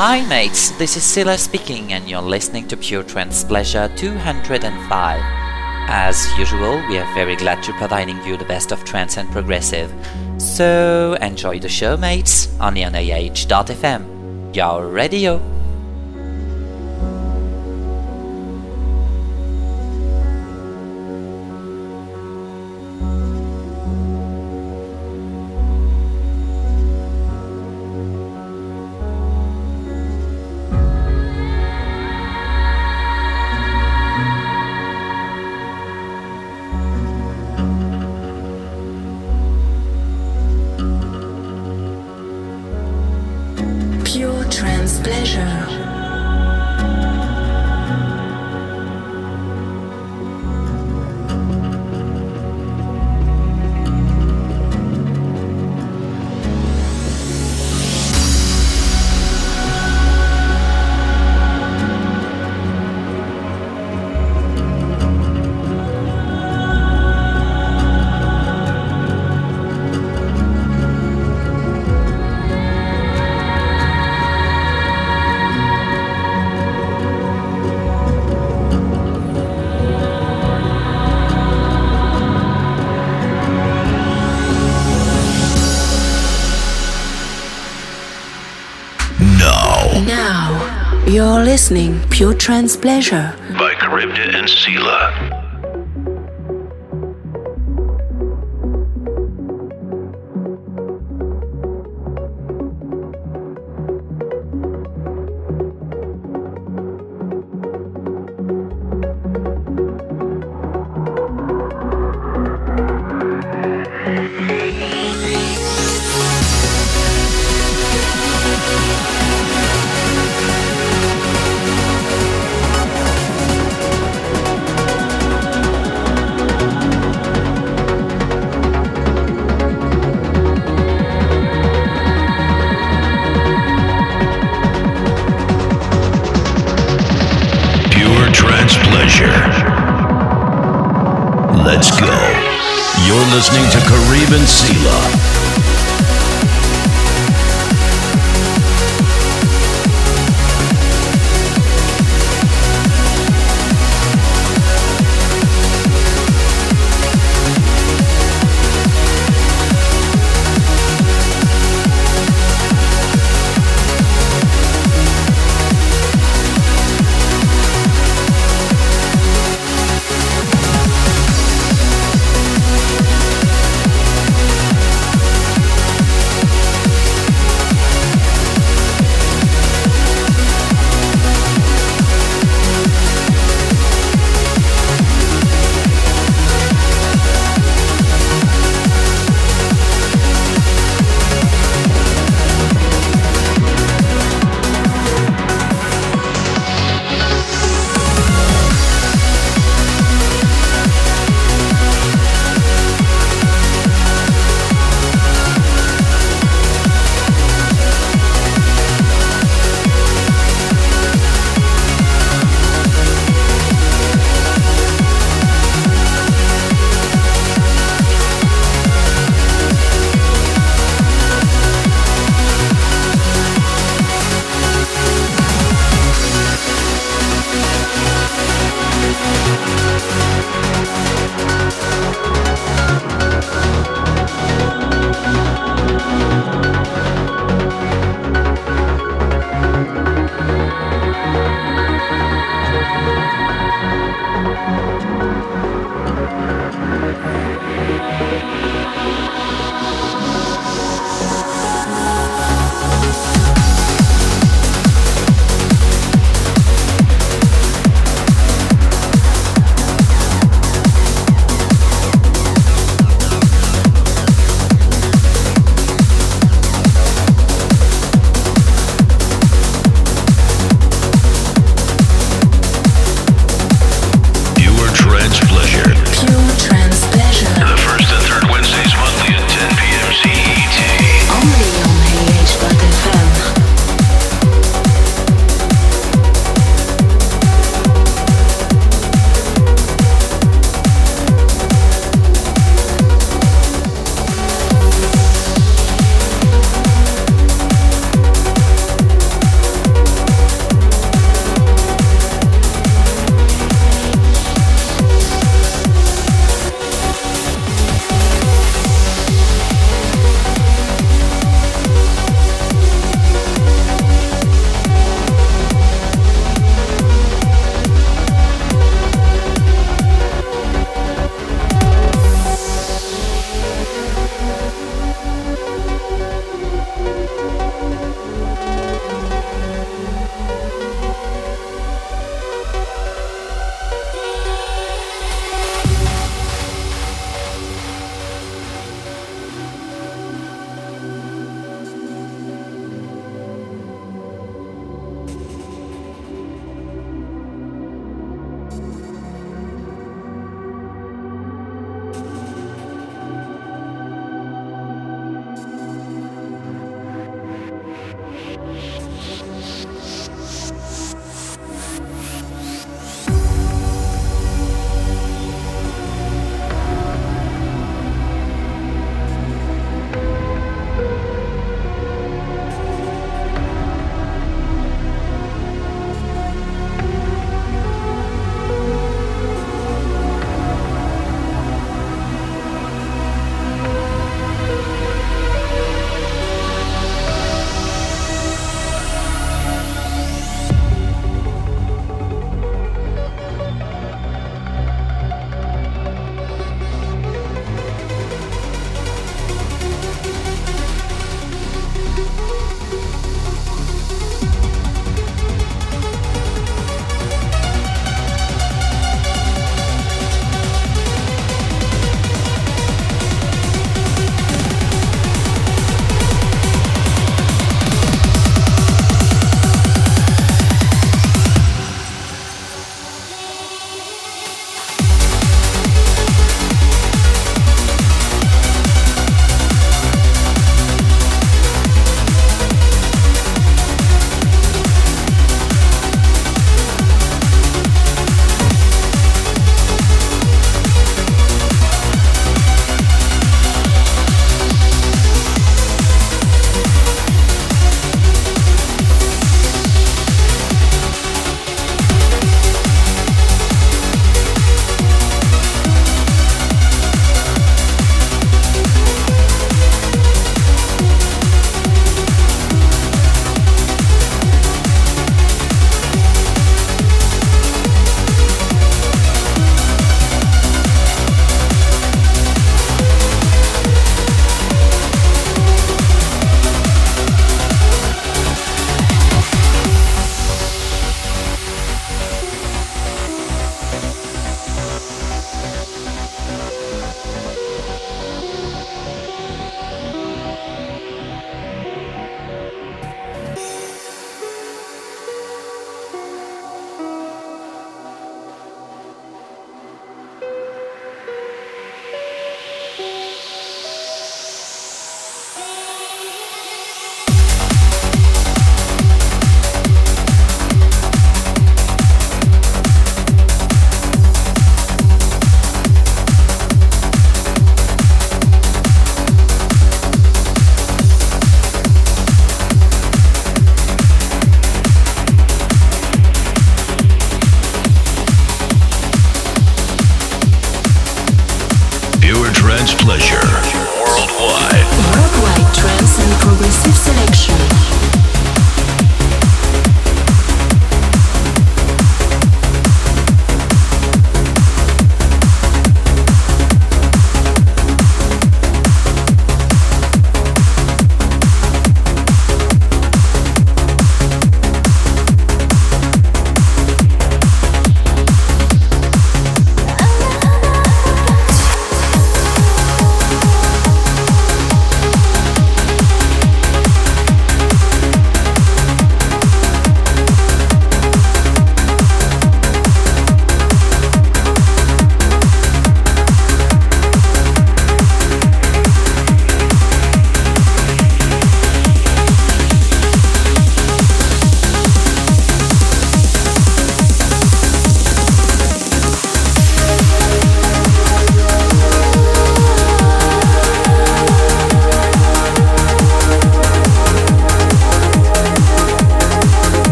Hi mates, this is Silla speaking and you're listening to Pure Trance Pleasure 205. As usual, we are very glad to providing you the best of trance and progressive. So enjoy the show mates on AH.fm, your radio. Listening Pure Trance Pleasure by Charybdis and Sela.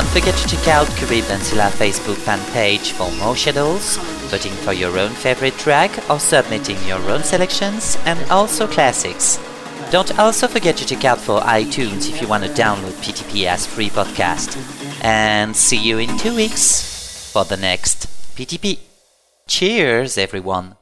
Don't forget to check out Curib and Silla Facebook fan page for more schedules, voting for your own favorite track or submitting your own selections and also classics. Don't also forget to check out for iTunes if you want to download PTP as free podcast. And see you in two weeks for the next PTP. Cheers, everyone!